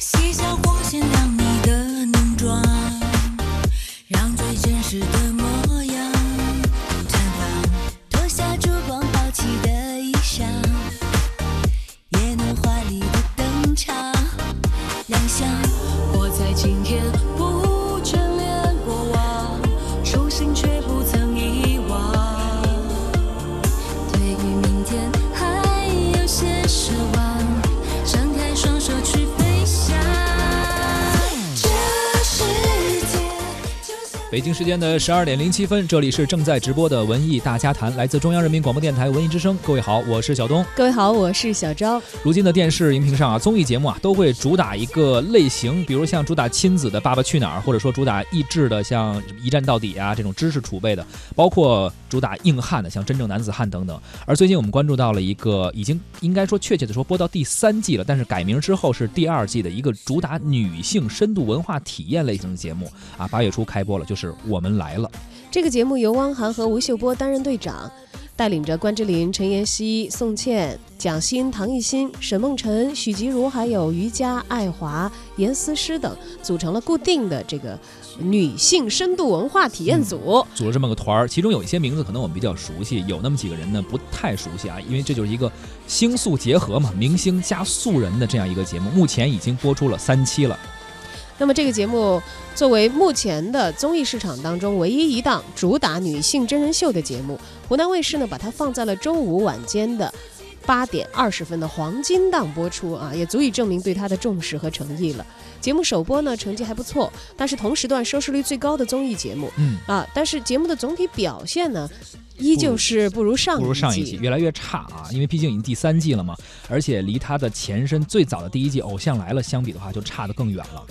嬉笑光线亮北京时间的十二点零七分，这里是正在直播的文艺大家谈，来自中央人民广播电台文艺之声。各位好，我是小东。各位好，我是小昭。如今的电视荧屏上啊，综艺节目啊，都会主打一个类型，比如像主打亲子的《爸爸去哪儿》，或者说主打益智的像《一站到底》啊这种知识储备的，包括主打硬汉的像《真正男子汉》等等。而最近我们关注到了一个已经应该说确切的说播到第三季了，但是改名之后是第二季的一个主打女性深度文化体验类型的节目啊，八月初开播了，就是《我们来了》。这个节目由汪涵和吴秀波担任队长，带领着关之琳、陈妍希、宋茜、蒋欣、唐艺昕、沈梦辰、许吉如，还有于佳、爱华、严思诗等，组成了固定的这个女性深度文化体验组。组了这么个团儿，其中有一些名字可能我们比较熟悉，有那么几个人呢不太熟悉啊，因为这就是一个星宿结合嘛，明星加素人的这样一个节目，目前已经播出了三期了。那么这个节目作为目前的综艺市场当中唯一一档主打女性真人秀的节目，湖南卫视呢把它放在了周五晚间的八点二十分的黄金档播出啊，也足以证明对它的重视和诚意了。节目首播呢成绩还不错，但是同时段收视率最高的综艺节目嗯，啊，但是节目的总体表现呢，依旧是不如上不如上一季季，越来越差啊，因为毕竟已经第三季了嘛，而且离它的前身最早的第一季《偶像来了》相比的话，就差得更远了。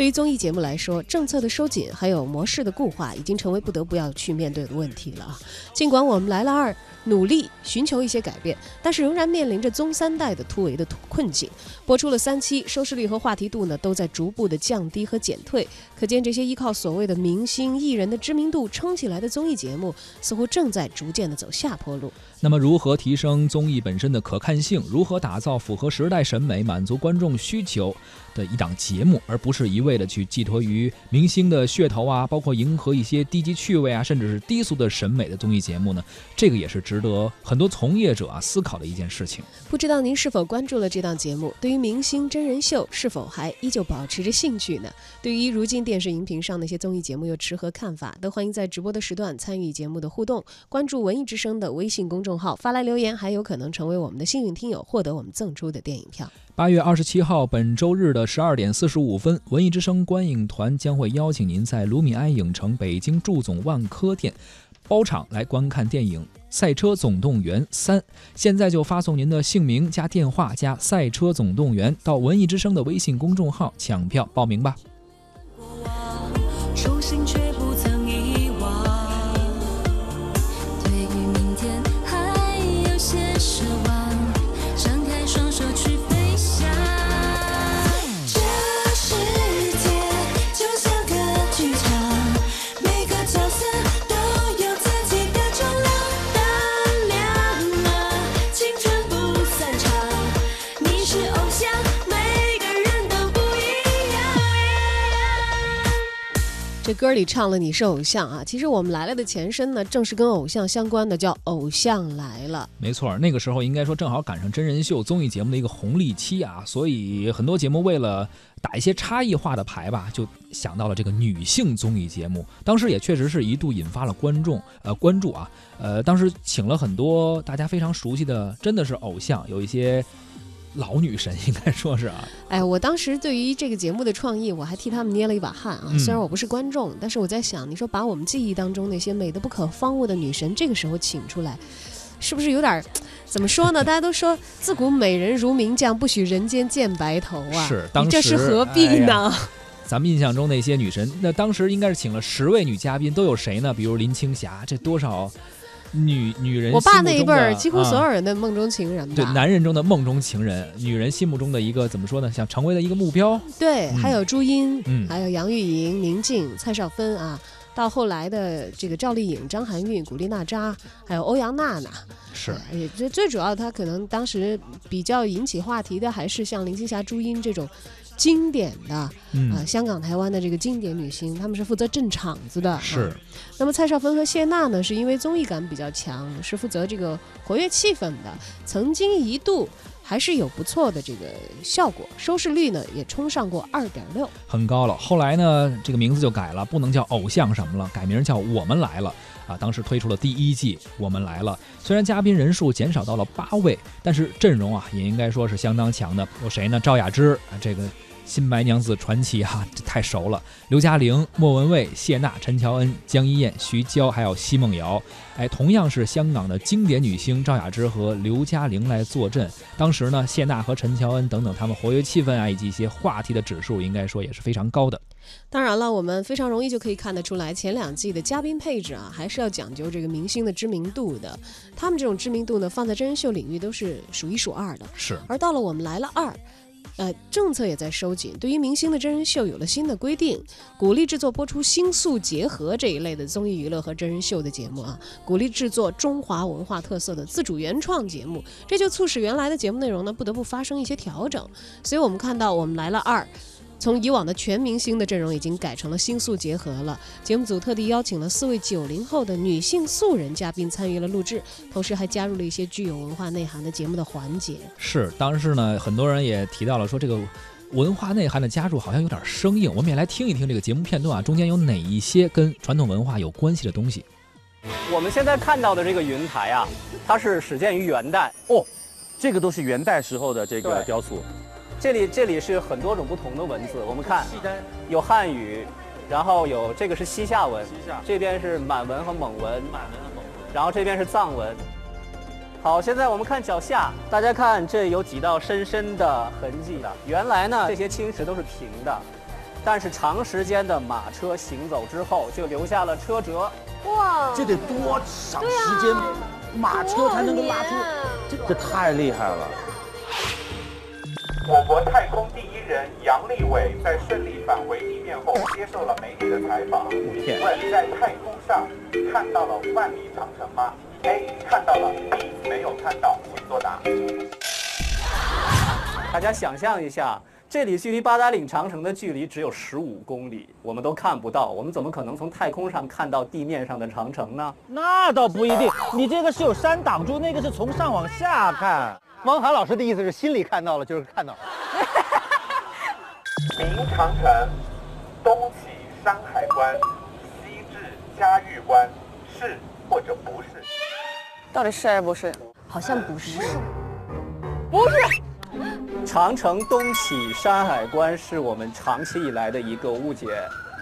对于综艺节目来说，政策的收紧还有模式的固化，已经成为不得不要去面对的问题了啊。尽管我们来了二努力寻求一些改变，但是仍然面临着中三代的突围的困境。播出了三期，收视率和话题度呢都在逐步的降低和减退，可见这些依靠所谓的明星艺人的知名度撑起来的综艺节目，似乎正在逐渐的走下坡路。那么，如何提升综艺本身的可看性？如何打造符合时代审美、满足观众需求的一档节目，而不是一味的去寄托于明星的噱头啊，包括迎合一些低级趣味啊，甚至是低俗的审美的综艺节目呢？这个也是值得很多从业者啊思考的一件事情。不知道您是否关注了这档节目？对于明星真人秀是否还依旧保持着兴趣呢？对于如今电视荧屏上那些综艺节目又持何看法？都欢迎在直播的时段参与节目的互动，关注文艺之声的微信公众号发来留言，还有可能成为我们的幸运听友，获得我们赠出的电影票。八月二十七号，本周日的十二点四十五分，文艺之声观影团将会邀请您在卢米埃影城北京驻总万科店包场来观看电影《赛车总动员三》。现在就发送您的姓名加电话加《赛车总动员》到文艺之声的微信公众号抢票报名吧。歌里唱了你是偶像啊，其实我们来了的前身呢，正是跟偶像相关的，叫《偶像来了》。没错，那个时候应该说正好赶上真人秀综艺节目的一个红利期啊，所以很多节目为了打一些差异化的牌吧，就想到了这个女性综艺节目。当时也确实是一度引发了观众呃关注啊，呃，当时请了很多大家非常熟悉的，真的是偶像，有一些老女神 应该说是啊，哎，我当时对于这个节目的创意，我还替他们捏了一把汗啊。嗯虽然我不是观众，但是我在想，你说把我们记忆当中那些美得不可方物的女神，这个时候请出来，是不是有点儿 怎么说呢？大家都说自古美人如名将，不许人间见白头啊。是当时这是何必呢？咱们印象中那些女神，那当时应该是请了十位女嘉宾，都有谁呢？比如林青霞，这多少女女人我爸那一辈儿，几乎啊所有人的梦中情人吧。对男人中的梦中情人，女人心目中的一个怎么说呢？想成为的一个目标。对，嗯还有朱茵，嗯还有杨钰莹、宁静、蔡少芬啊，到后来的这个赵丽颖、张含韵、古力娜扎，还有欧阳娜娜，是哎也最最主要，他可能当时比较引起话题的，还是像林青霞、朱茵这种经典的啊、嗯，香港、台湾的这个经典女星，她们是负责镇场子的。是啊那么蔡少芬和谢娜呢，是因为综艺感比较强，是负责这个活跃气氛的，曾经一度还是有不错的这个效果，收视率呢也冲上过二点六。很高了。后来呢，这个名字就改了，不能叫偶像什么了，改名叫我们来了。啊，当时推出了第一季《我们来了》，虽然嘉宾人数减少到了八位，但是阵容啊也应该说是相当强的。有谁呢？赵雅芝啊，这个新白娘子传奇哈、这太熟了。刘嘉玲、莫文蔚、谢娜、陈乔恩、江一燕、徐娇，还有奚梦瑶。哎，同样是香港的经典女星赵雅芝和刘嘉玲来坐镇。当时呢，谢娜和陈乔恩等等，他们活跃气氛啊，以及一些话题的指数，应该说也是非常高的。当然了，我们非常容易就可以看得出来，前两季的嘉宾配置啊，还是要讲究这个明星的知名度的。他们这种知名度呢，放在真人秀领域都是数一数二的。是，而到了我们来了二，呃，政策也在收紧，对于明星的真人秀有了新的规定，鼓励制作播出星宿结合这一类的综艺娱乐和真人秀的节目啊，鼓励制作中华文化特色的自主原创节目，这就促使原来的节目内容呢不得不发生一些调整。所以我们看到我们来了二。从以往的全明星的阵容已经改成了星宿结合了。节目组特地邀请了四位九零后的女性素人嘉宾参与了录制，同时还加入了一些具有文化内涵的节目的环节。是，当时呢，很多人也提到了说这个文化内涵的加入好像有点生硬。我们也来听一听这个节目片段啊，中间有哪一些跟传统文化有关系的东西？我们现在看到的这个云台啊，它是始建于元代。哦，这个都是元代时候的这个雕塑。这里这里是很多种不同的文字，我们看有汉语，然后有这个是西夏文，西夏这边是满文和蒙文，满文的蒙文。然后这边是藏文。好，现在我们看脚下，大家看这有几道深深的痕迹的。原来呢，这些青石都是平的，但是长时间的马车行走之后，就留下了车辙。哇这得多长时间，马车才能够拉出？这这太厉害了！我国太空第一人杨利伟在顺利返回地面后，接受了媒体的采访。请问在太空上看到了万里长城吗？A 看到了，B 没有看到，请作答。大家想象一下，这里距离八达岭长城的距离只有十五公里，我们都看不到，我们怎么可能从太空上看到地面上的长城呢？那倒不一定，你这个是有山挡住，那个是从上往下看。汪涵老师的意思是心里看到了就是看到了。明长城，东起山海关，西至嘉峪关，是或者不是？到底是还是不是？好像不是。不是长城东起山海关是我们长期以来的一个误解。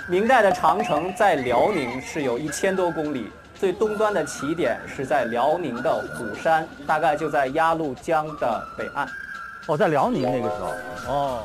明代的长城在辽宁是有一千多公里，最东端的起点是在辽宁的虎山，大概就在鸭绿江的北岸。哦，在辽宁那个时候。哦。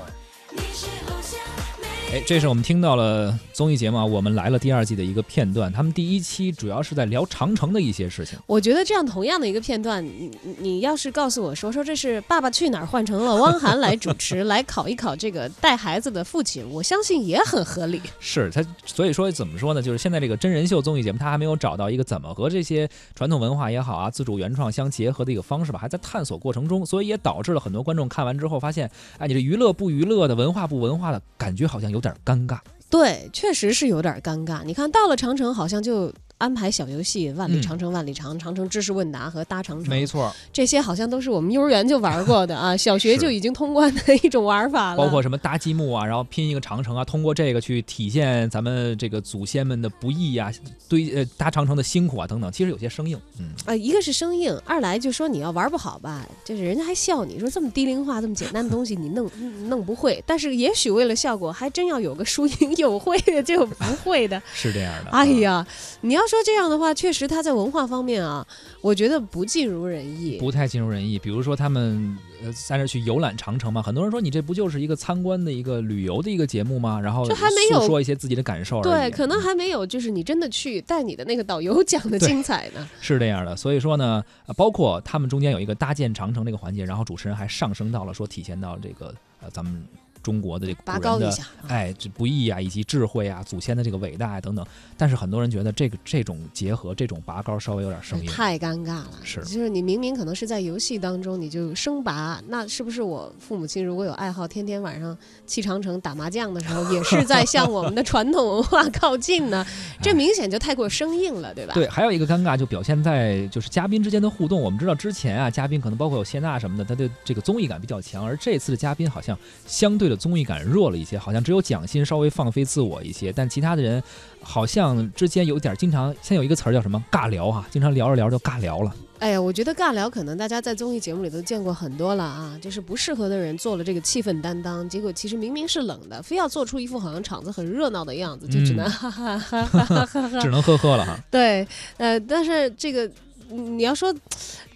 哎，这是我们听到了综艺节目啊，我们来了第二季的一个片段。他们第一期主要是在聊长城的一些事情。我觉得这样同样的一个片段，你你你要是告诉我说说这是《爸爸去哪儿》换成了汪涵来主持，来考一考这个带孩子的父亲，我相信也很合理。是他，所以说怎么说呢？就是现在这个真人秀综艺节目，他还没有找到一个怎么和这些传统文化也好啊，自主原创相结合的一个方式吧，还在探索过程中，所以也导致了很多观众看完之后发现，哎，你这娱乐不娱乐的，文化不文化的，感觉好像有点尴尬。对，确实是有点尴尬。你看到了长城，好像就安排小游戏，万里嗯长城万里长，长城知识问答和搭长城，没错，这些好像都是我们幼儿园就玩过的啊，小学就已经通关的一种玩法了。包括什么搭积木啊，然后拼一个长城啊，通过这个去体现咱们这个祖先们的不易啊，堆呃搭长城的辛苦啊等等，其实有些生硬。嗯，呃，一个是生硬，二来就说你要玩不好吧，就是人家还笑你说这么低龄化、这么简单的东西你弄弄不会。但是也许为了效果，还真要有个输赢，有会的就有不会的。是这样的。哎呀，你要说这样的话，确实他在文化方面啊，我觉得不尽如人意。不太尽如人意。比如说他们呃在那去游览长城嘛，很多人说你这不就是一个参观的一个旅游的一个节目吗？然后这还没有说一些自己的感受而已。对，可能还没有就是你真的去带你的那个导游讲的精彩呢。是这样的。所以说呢，呃包括他们中间有一个搭建长城这个环节，然后主持人还上升到了说体现到这个呃咱们中国的这个拔古人的高一下。哎，这不易啊，以及智慧啊，祖先的这个伟大啊等等。但是很多人觉得这个这种结合，这种拔高稍微有点生硬。太尴尬了，是就是你明明可能是在游戏当中，你就生拔，那是不是我父母亲如果有爱好，天天晚上去长城打麻将的时候，也是在向我们的传统 文化靠近呢？这明显就太过生硬了，对吧？对，还有一个尴尬就表现在就是嘉宾之间的互动。我们知道之前啊，嘉宾可能包括有谢娜什么的，他的这个综艺感比较强，而这次的嘉宾好像相对的综艺感弱了一些，好像只有蒋欣稍微放飞自我一些，但其他的人好像之间有点经常，现在有一个词儿叫什么尬聊哈、经常聊着聊着就尬聊了。哎呀，我觉得尬聊可能大家在综艺节目里都见过很多了啊，就是不适合的人做了这个气氛担当，结果其实明明是冷的，非要做出一副好像场子很热闹的样子，就只能嗯哈哈哈哈哈哈哈。只能呵呵了哈。对，呃，但是这个嗯你要说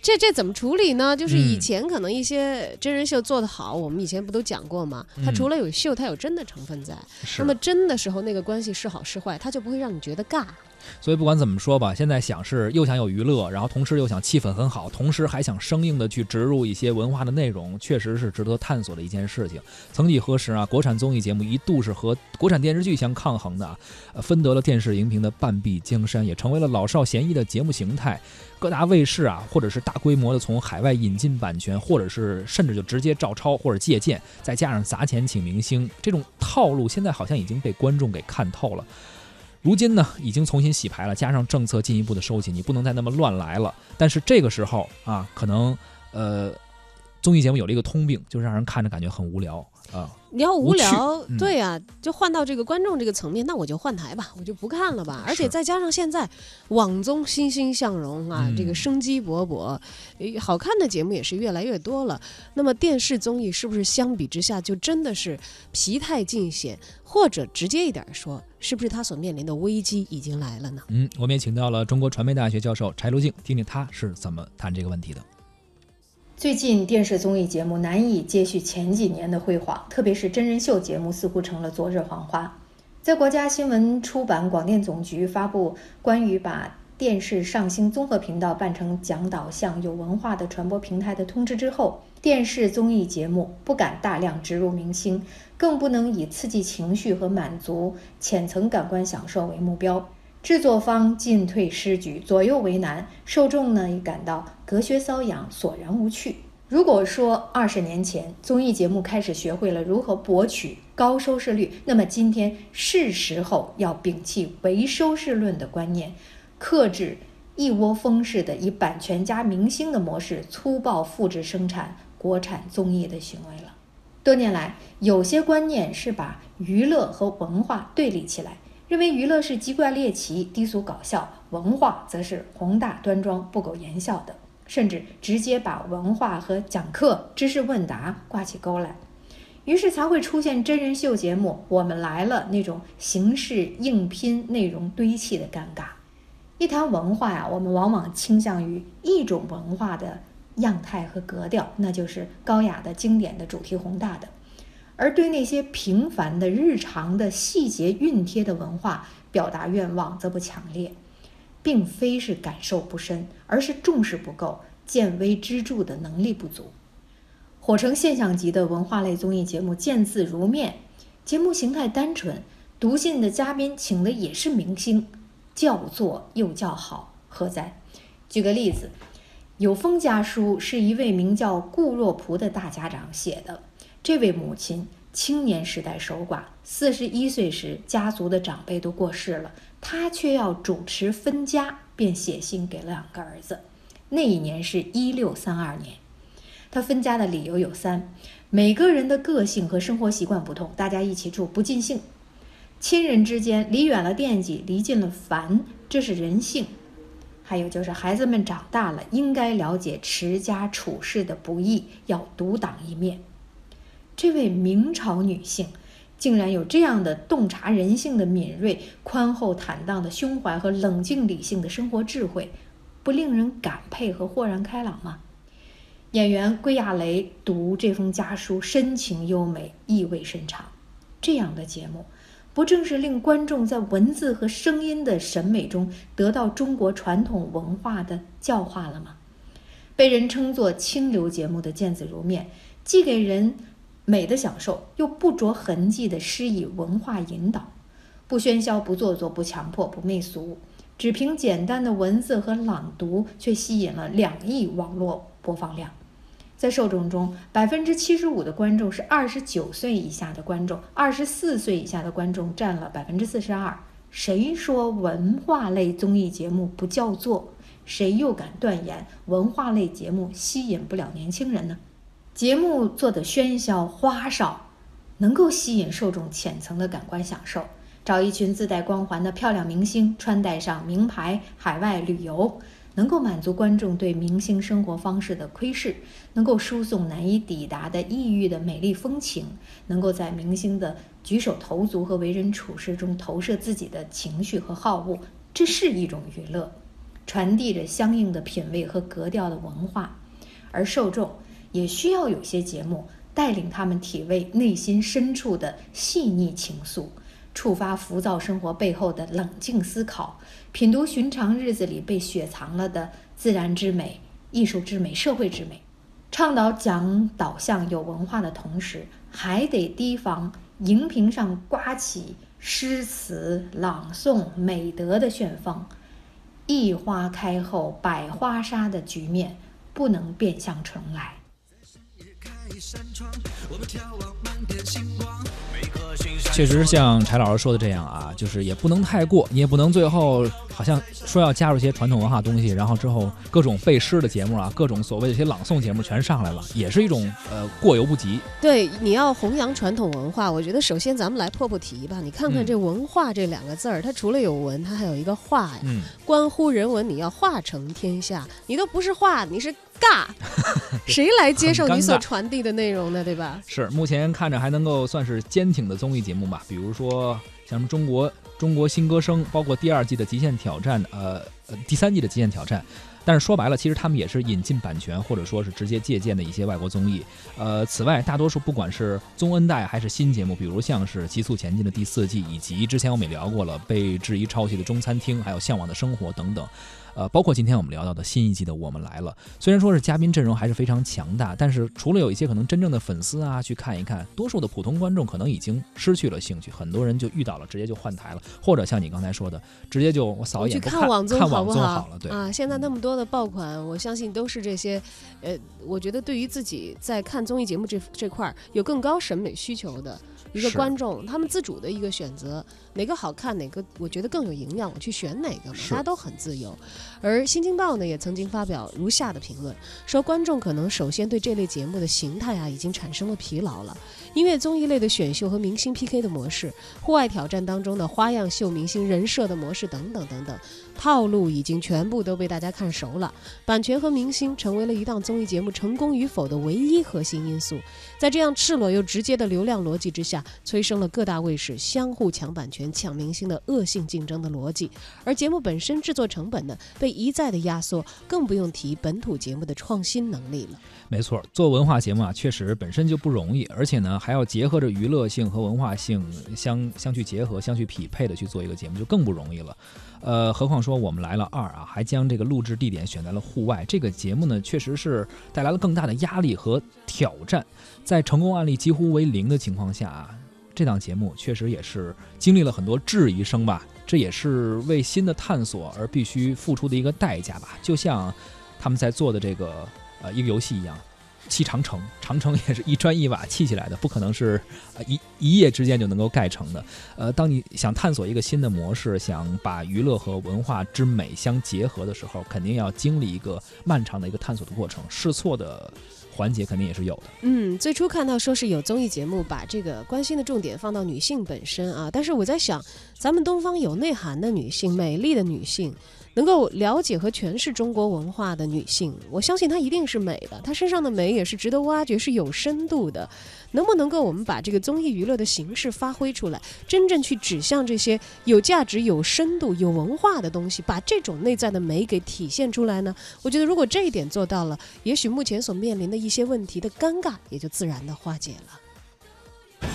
这这怎么处理呢？就是以嗯前可能一些真人秀做得好，我们以前不都讲过吗？它嗯除了有秀，它有真的成分在。是那么真的时候，那个关系是好是坏，它就不会让你觉得尬。所以不管怎么说吧，现在想是又想有娱乐，然后同时又想气氛很好，同时还想生硬的去植入一些文化的内容，确实是值得探索的一件事情。曾几何时啊，国产综艺节目一度是和国产电视剧相抗衡的啊，呃分得了电视荧屏的半壁江山，也成为了老少咸宜的节目形态。各大卫视啊，或者是大规模的从海外引进版权，或者是甚至就直接照抄或者借鉴，再加上砸钱请明星，这种套路现在好像已经被观众给看透了。如今呢，已经重新洗牌了，加上政策进一步的收紧，你不能再那么乱来了。但是这个时候啊，可能呃，综艺节目有了一个通病，就是让人看着感觉很无聊啊。你要无聊，嗯对呀、就换到这个观众这个层面，那我就换台吧，我就不看了吧。而且再加上现在网综欣欣向荣啊，嗯这个生机勃勃，好看的节目也是越来越多了。那么电视综艺是不是相比之下就真的是疲态尽显，或者直接一点说，是不是他所面临的危机已经来了呢？嗯，我们也请到了中国传媒大学教授柴如静，听听他是怎么谈这个问题的。最近电视综艺节目难以接续前几年的辉煌，特别是真人秀节目似乎成了昨日黄花。在国家新闻出版广电总局发布关于把电视上星综合频道办成讲导向有文化的传播平台的通知之后，电视综艺节目不敢大量植入明星，更不能以刺激情绪和满足浅层感官享受为目标。制作方进退失据，左右为难，受众呢也感到隔靴搔痒，索然无趣。如果说二十年前综艺节目开始学会了如何博取高收视率，那么今天是时候要摒弃唯收视论的观念，克制一窝蜂式的以版权加明星的模式粗暴复制生产国产综艺的行为了。多年来，有些观念是把娱乐和文化对立起来，认为娱乐是奇怪猎奇、低俗搞笑，文化则是宏大端庄、不苟言笑的，甚至直接把文化和讲课、知识问答挂起钩来。于是才会出现真人秀节目《我们来了》那种形式硬拼、内容堆砌的尴尬。一谈文化呀，我们往往倾向于一种文化的样态和格调，那就是高雅的、经典的、主题宏大的。而对那些平凡的、日常的、细节熨贴的文化，表达愿望则不强烈，并非是感受不深，而是重视不够、见微知著的能力不足。火成现象级的文化类综艺节目见字如面，节目形态单纯，读信的嘉宾请的也是明星，叫座又叫好，何在？举个例子，有封家书是一位名叫顾若璞的大家长写的。这位母亲青年时代守寡，四十一岁时家族的长辈都过世了，她却要主持分家，便写信给了两个儿子。那一年是一六三二年。他分家的理由有三：每个人的个性和生活习惯不同，大家一起住不尽兴；亲人之间离远了惦记，离近了烦，这是人性；还有就是孩子们长大了，应该了解持家处事的不易，要独当一面。这位明朝女性，竟然有这样的洞察人性的敏锐、宽厚坦荡的胸怀和冷静理性的生活智慧，不令人感佩和豁然开朗吗？演员归亚蕾读这封家书，深情优美，意味深长。这样的节目，不正是令观众在文字和声音的审美中得到中国传统文化的教化了吗？被人称作清流节目的《见字如面》，既给人美的享受，又不着痕迹地施以文化引导，不喧嚣，不做作，不强迫，不媚俗，只凭简单的文字和朗读，却吸引了两亿网络播放量。在受众中，百分之七十五的观众是二十九岁以下的观众，二十四岁以下的观众占了百分之四十二。谁说文化类综艺节目不叫座？谁又敢断言文化类节目吸引不了年轻人呢？节目做的喧嚣花哨，能够吸引受众浅层的感官享受。找一群自带光环的漂亮明星，穿戴上名牌，海外旅游。能够满足观众对明星生活方式的窥视，能够输送难以抵达的异域的美丽风情，能够在明星的举手投足和为人处事中投射自己的情绪和好恶，这是一种娱乐，传递着相应的品味和格调的文化，而受众也需要有些节目带领他们体味内心深处的细腻情愫。触发浮躁生活背后的冷静思考，品读寻常日子里被雪藏了的自然之美、艺术之美、社会之美，倡导讲导向有文化的同时，还得提防荧屏上刮起诗词朗诵美德的旋风，一花开后百花杀的局面不能变相重来。确实像柴老师说的这样啊，就是也不能太过，你也不能最后好像说要加入一些传统文化东西，然后之后各种背诗的节目啊，各种所谓的一些朗诵节目全上来了，也是一种呃过犹不及。对，你要弘扬传统文化，我觉得首先咱们来破破题吧。你看看这“文化”这两个字儿，它除了有文，它还有一个化呀，嗯，关乎人文，你要化成天下，你都不是化，你是。尬，谁来接受你所传递的内容呢？对吧？是，目前看着还能够算是坚挺的综艺节目吧，比如说像什么中国中国新歌声，包括第二季的极限挑战，呃呃，第三季的极限挑战。但是说白了，其实他们也是引进版权，或者说是直接借鉴的一些外国综艺。呃，此外，大多数不管是宗恩代还是新节目，比如像是《急速前进》的第四季，以及之前我们也聊过了被质疑抄袭的《中餐厅》，还有《向往的生活》等等。呃，包括今天我们聊到的新一季的《我们来了》，虽然说是嘉宾阵容还是非常强大，但是除了有一些可能真正的粉丝啊去看一看，多数的普通观众可能已经失去了兴趣，很多人就遇到了直接就换台了，或者像你刚才说的，直接就我扫一眼看网综好不好了，对啊，现在那么多的爆款，我相信都是这些，呃，我觉得对于自己在看综艺节目这这块有更高审美需求的。一个观众，他们自主的一个选择，哪个好看，哪个我觉得更有营养，我去选哪个嘛，大家都很自由。而《新京报》呢，也曾经发表如下的评论，说观众可能首先对这类节目的形态啊，已经产生了疲劳了。音乐综艺类的选秀和明星 PK 的模式，户外挑战当中的花样秀明星人设的模式等等等等，套路已经全部都被大家看熟了。版权和明星成为了一档综艺节目成功与否的唯一核心因素。在这样赤裸又直接的流量逻辑之下，催生了各大卫视相互抢版权、抢明星的恶性竞争的逻辑。而节目本身制作成本呢，被一再的压缩，更不用提本土节目的创新能力了。没错，做文化节目啊，确实本身就不容易，而且呢，还要结合着娱乐性和文化性相相去结合、相去匹配的去做一个节目，就更不容易了。呃，何况说我们来了二啊，还将这个录制地点选在了户外，这个节目呢，确实是带来了更大的压力和挑战。在成功案例几乎为零的情况下啊，这档节目确实也是经历了很多质疑声吧，这也是为新的探索而必须付出的一个代价吧。就像他们在做的这个。呃，一个游戏一样，砌长城，长城 也是一砖一瓦砌起来的，不可能是一一夜之间就能够盖成的。呃，当你想探索一个新的模式，想把娱乐和文化之美相结合的时候，肯定要经历一个漫长的一个探索的过程，试错的环节肯定也是有的。嗯，最初看到说是有综艺节目把这个关心的重点放到女性本身啊，但是我在想，咱们东方有内涵的女性，美丽的女性。能够了解和诠释中国文化的女性，我相信她一定是美的，她身上的美也是值得挖掘，是有深度的。能不能够我们把这个综艺娱乐的形式发挥出来，真正去指向这些有价值、有深度、有文化的东西，把这种内在的美给体现出来呢？我觉得如果这一点做到了，也许目前所面临的一些问题的尴尬也就自然的化解了。